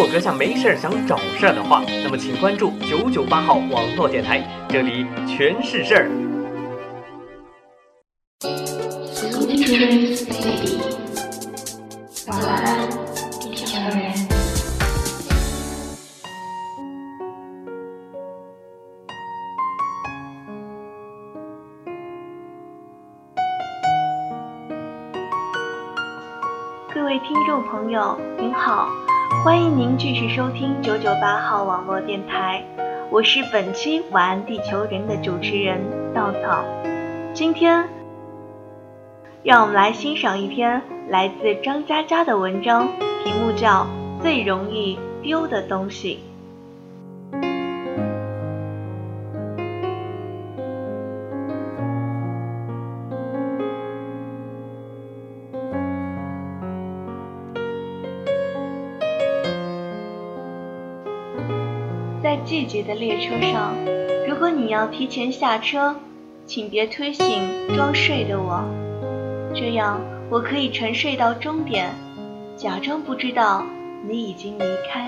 果阁下没事儿想找事儿的话，那么请关注九九八号网络电台，这里全是事儿。晚安，地球人。各位听众朋友，您好，欢迎您继续收听九九八号网络电台，我是本期晚安地球人的主持人稻草。今天，让我们来欣赏一篇来自张嘉佳的文章，题目叫《最容易丢的东西》。季节的列车上，如果你要提前下车，请别推醒装睡的我，这样我可以沉睡到终点，假装不知道你已经离开。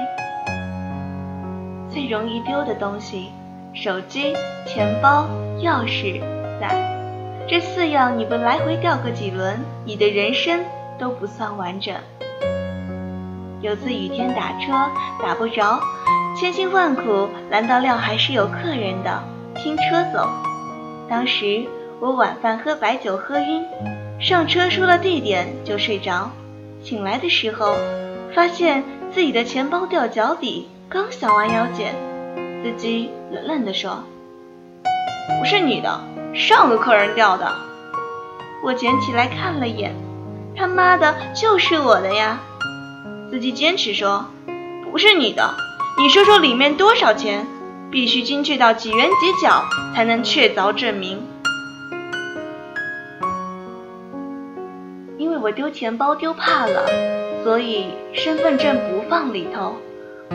最容易丢的东西：手机、钱包、钥匙、伞，这四样你不来回掉个几轮，你的人生都不算完整。有次雨天打车打不着。千辛万苦拦到料还是有客人的，拼车走。当时我晚饭喝白酒喝晕，上车说了地点就睡着。醒来的时候，发现自己的钱包掉脚底，刚想弯腰捡，司机冷冷地说：“不是你的，上个客人掉的。”我捡起来看了一眼，他妈的，就是我的呀！司机坚持说：“不是你的。”你说说里面多少钱？必须精确到几元几角才能确凿证明。因为我丢钱包丢怕了，所以身份证不放里头。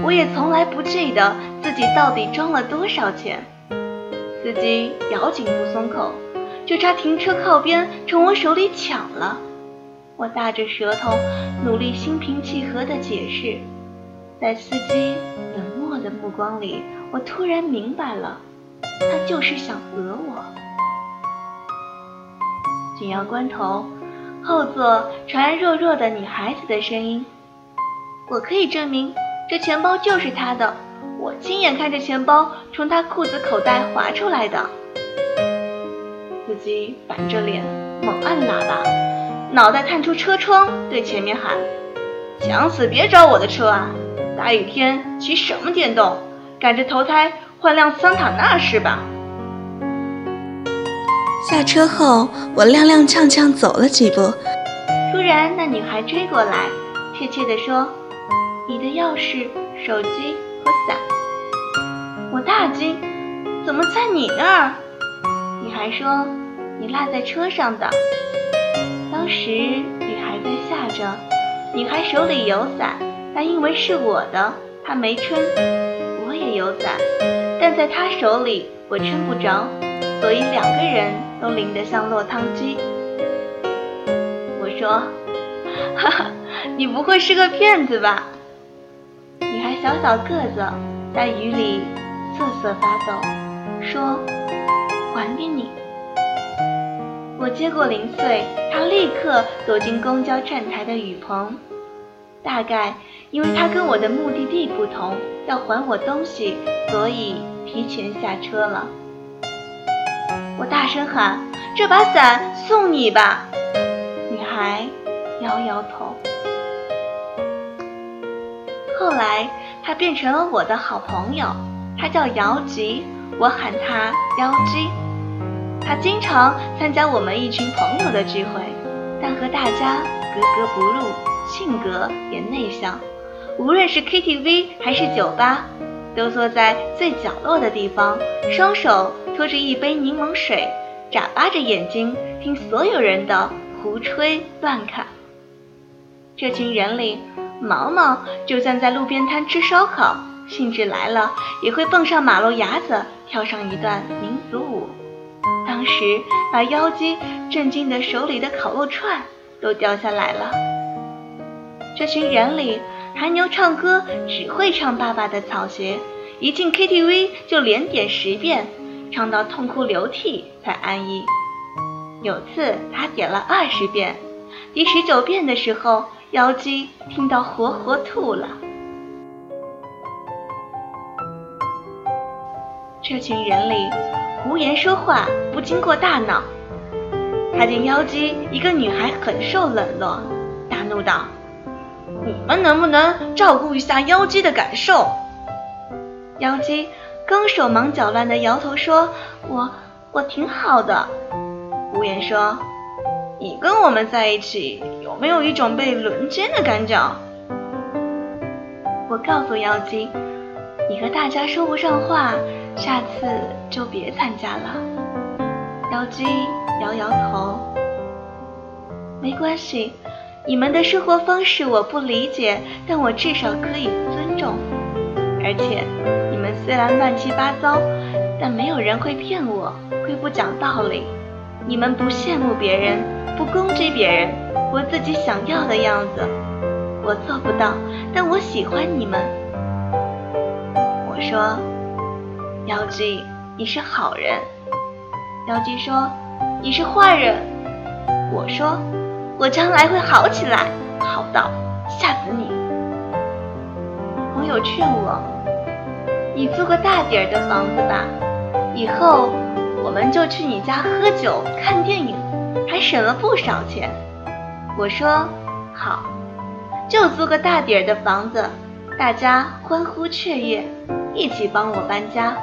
我也从来不记得自己到底装了多少钱。司机咬紧不松口，就差停车靠边从我手里抢了。我大着舌头，努力心平气和地解释。在司机冷漠的目光里，我突然明白了，他就是想讹我。紧要关头，后座传来弱弱的女孩子的声音：“我可以证明，这钱包就是他的，我亲眼看着钱包从他裤子口袋滑出来的。”司机板着脸，猛按喇叭，脑袋探出车窗，对前面喊：“想死别找我的车啊！”大雨天骑什么电动？赶着投胎换辆桑塔纳是吧？下车后，我踉踉跄跄走了几步，突然那女孩追过来，怯怯地说：“你的钥匙、手机和伞。”我大惊：“怎么在你那儿？”女孩说：“你落在车上的。”当时雨还在下着，女孩手里有伞。但因为是我的，他没撑。我也有伞，但在他手里我撑不着，所以两个人都淋得像落汤鸡。我说：“哈哈，你不会是个骗子吧？”女孩小小个子，在雨里瑟瑟发抖，说：“还给你。”我接过零碎，她立刻躲进公交站台的雨棚。大概因为他跟我的目的地不同，要还我东西，所以提前下车了。我大声喊：“这把伞送你吧！”女孩摇摇头。后来他变成了我的好朋友，他叫姚吉，我喊他妖姬。他经常参加我们一群朋友的聚会，但和大家格格不入。性格也内向，无论是 KTV 还是酒吧，都坐在最角落的地方，双手托着一杯柠檬水，眨巴着眼睛听所有人的胡吹乱侃。这群人里，毛毛就算在路边摊吃烧烤，兴致来了也会蹦上马路牙子跳上一段民族舞，当时把妖姬震惊的手里的烤肉串都掉下来了。这群人里，韩牛唱歌只会唱《爸爸的草鞋》，一进 KTV 就连点十遍，唱到痛哭流涕才安逸。有次他点了二十遍，第十九遍的时候，妖姬听到活活吐了。这群人里，胡言说话不经过大脑。他见妖姬一个女孩很受冷落，大怒道：“你们能不能照顾一下妖姬的感受？”妖姬刚手忙脚乱地摇头说：“我我挺好的。”无言说：“你跟我们在一起，有没有一种被轮奸的感觉？”我告诉妖姬：“你和大家说不上话，下次就别参加了。”妖姬。摇摇头，没关系，你们的生活方式我不理解，但我至少可以尊重。而且，你们虽然乱七八糟，但没有人会骗我，会不讲道理。你们不羡慕别人，不攻击别人，活自己想要的样子。我做不到，但我喜欢你们。我说，妖姬，你是好人。妖姬说。你是坏人，我说，我将来会好起来，好到吓死你。朋友劝我，你租个大点儿的房子吧，以后我们就去你家喝酒看电影，还省了不少钱。我说好，就租个大点儿的房子，大家欢呼雀跃，一起帮我搬家。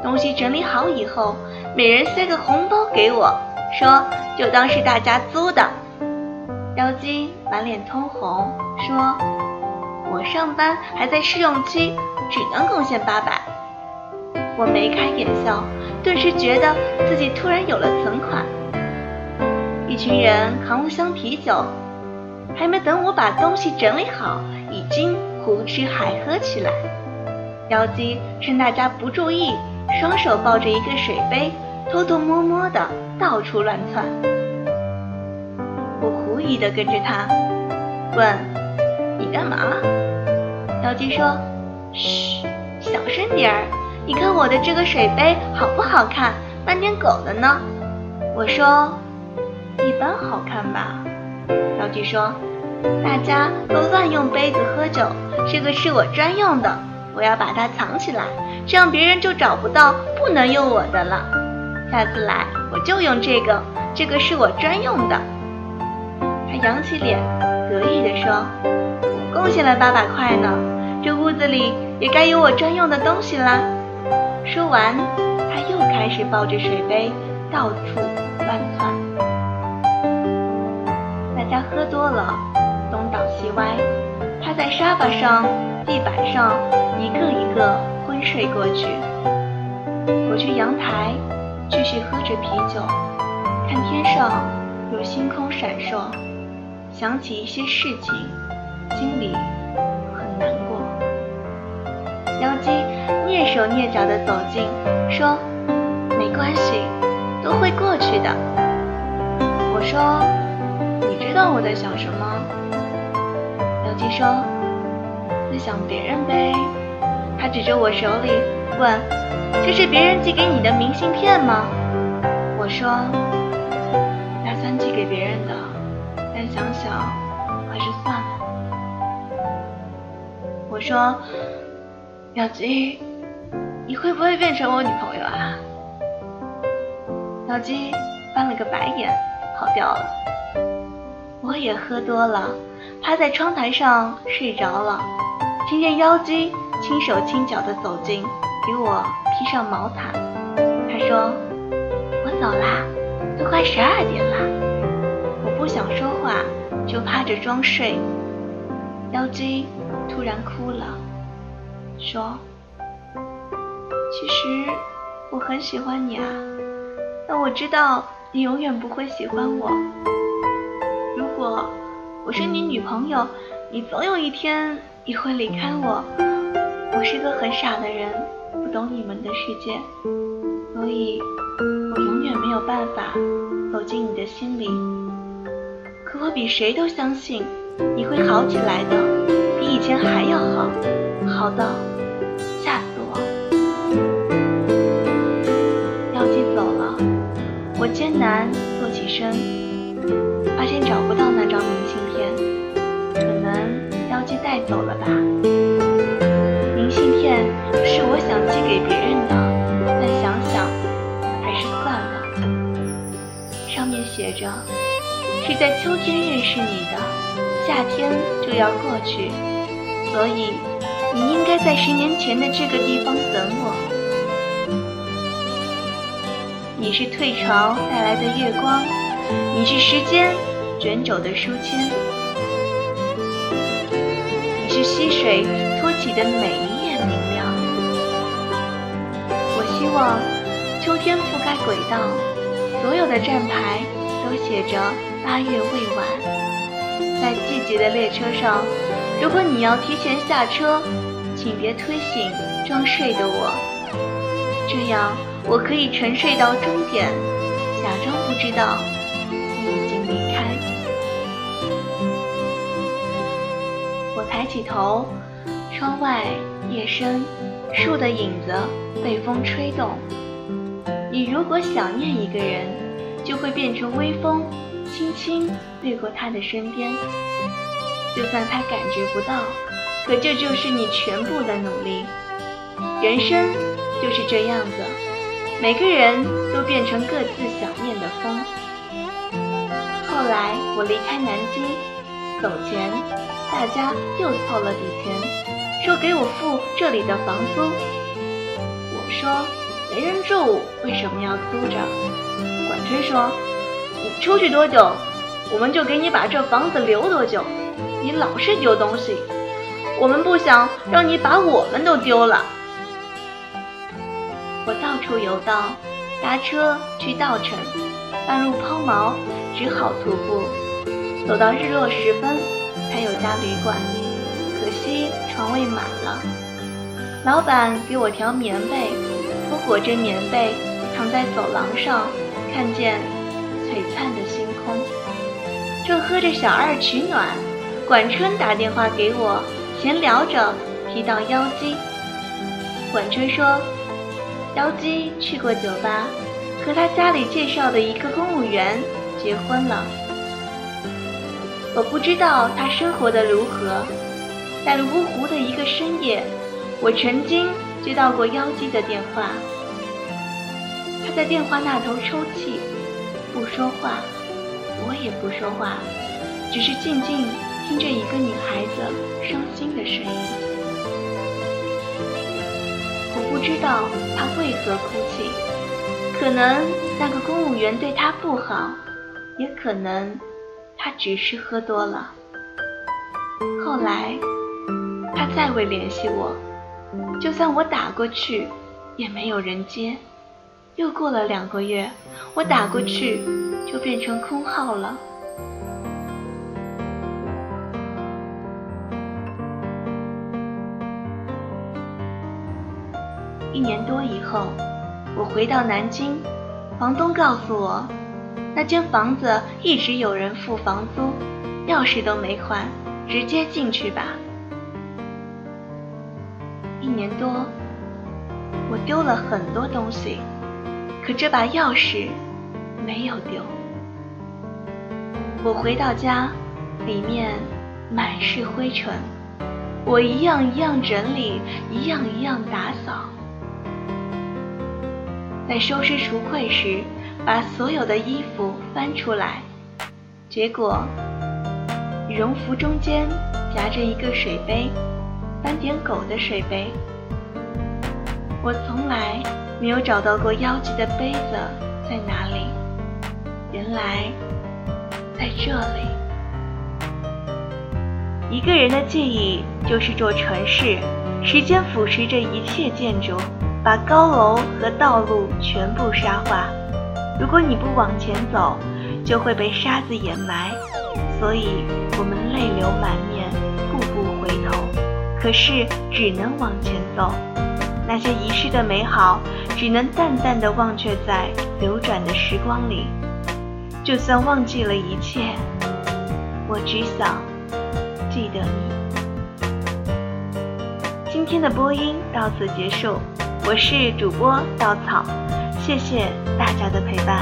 东西整理好以后。每人塞个红包给我，说就当是大家租的。妖姬满脸通红，说：“我上班还在试用期，只能贡献八百。”我眉开眼笑，顿时觉得自己突然有了存款。一群人扛了箱啤酒，还没等我把东西整理好，已经胡吃海喝起来。妖姬趁大家不注意。双手抱着一个水杯，偷偷摸摸的到处乱窜。我狐疑的跟着他，问：“你干嘛？”妖姬说：“嘘，小声点儿。你看我的这个水杯好不好看？斑点狗的呢？”我说：“一般好看吧。”妖姬说：“大家都乱用杯子喝酒，这个是我专用的。”我要把它藏起来，这样别人就找不到不能用我的了。下次来我就用这个，这个是我专用的。他扬起脸，得意地说：“贡献了八百块呢，这屋子里也该有我专用的东西啦。”说完，他又开始抱着水杯到处乱窜。大家喝多了，东倒西歪，趴在沙发上、地板上。一个一个昏睡过去。我去阳台，继续喝着啤酒，看天上有星空闪烁，想起一些事情，心里很难过。妖姬蹑手蹑脚地走近，说：“没关系，都会过去的。”我说：“你知道我在想什么？”妖姬说：“在想别人呗。”他指着我手里问：“这是别人寄给你的明信片吗？”我说：“，想想还是算了。”我说：“小鸡，你会不会变成我女朋友啊？”小鸡翻了个白眼，跑掉了。我也喝多了，趴在窗台上睡着了，听见妖姬。轻手轻脚地走近，给我披上毛毯。他说：“我走啦，都快十二点了。”想说话，就趴着装睡。妖姬突然哭了，说：“其实我很喜欢你啊，但我知道你永远不会喜欢我。如果我是你女朋友，你总有一天也会离开我。”我是个很傻的人，不懂你们的世界，所以我永远没有办法走进你的心里。可我比谁都相信你会好起来的，比以前还要好，好到吓死我。妖姬走了，我艰难坐起身，发现找不到那张明信片，可能妖姬带走了吧。明信片是我想寄给别人的，但想想还是算了。上面写着。是在秋天认识你的，夏天就要过去，所以你应该在十年前的这个地方等我。你是退潮带来的月光，你是时间卷走的书签，你是溪水托起的每一页明亮。我希望秋天覆盖轨道，所有的站牌都写着。八月未晚，在季节的列车上，如果你要提前下车，请别推醒装睡的我，这样我可以沉睡到终点，假装不知道你已经离开。我抬起头，窗外夜深，树的影子被风吹动。你如果想念一个人，就会变成微风。轻轻掠过他的身边，就算他感觉不到，可这就是你全部的努力。人生就是这样子，每个人都变成各自想念的风。后来我离开南京，走前，大家又凑了笔钱，说给我付这里的房租。我说没人住，为什么要租着？管春说。出去多久，我们就给你把这房子留多久。你老是丢东西，我们不想让你把我们都丢了。我到处游荡，搭车去稻城，半路抛锚，只好徒步，走到日落时分才有家旅馆，可惜床位满了。老板给我条棉被，我裹着棉被躺在走廊上，看见。璀璨的星空，正喝着小二取暖，管春打电话给我，闲聊着提到妖姬。管春说，妖姬去过酒吧，和他家里介绍的一个公务员结婚了。我不知道他生活的如何，在芜湖的一个深夜，我曾经接到过妖姬的电话，他在电话那头抽泣。不说话，我也不说话，只是静静听着一个女孩子伤心的声音。我不知道她为何哭泣，可能那个公务员对她不好，也可能她只是喝多了。后来，她再未联系我，就算我打过去，也没有人接。又过了两个月，我打过去就变成空号了。一年多以后，我回到南京，房东告诉我，那间房子一直有人付房租，钥匙都没换，直接进去吧。一年多，我丢了很多东西。可这把钥匙没有丢。我回到家，里面满是灰尘，我一样一样整理，一样一样打扫。在收拾橱柜时，把所有的衣服翻出来，结果羽绒服中间夹着一个水杯，斑点狗的水杯。我从来。没有找到过妖姬的杯子在哪里？原来在这里。一个人的记忆就是座城市，时间腐蚀着一切建筑，把高楼和道路全部沙化。如果你不往前走，就会被沙子掩埋。所以我们泪流满面，步步回头，可是只能往前走。那些遗失的美好，只能淡淡的忘却在流转的时光里。就算忘记了一切，我只想记得你。今天的播音到此结束，我是主播稻草，谢谢大家的陪伴。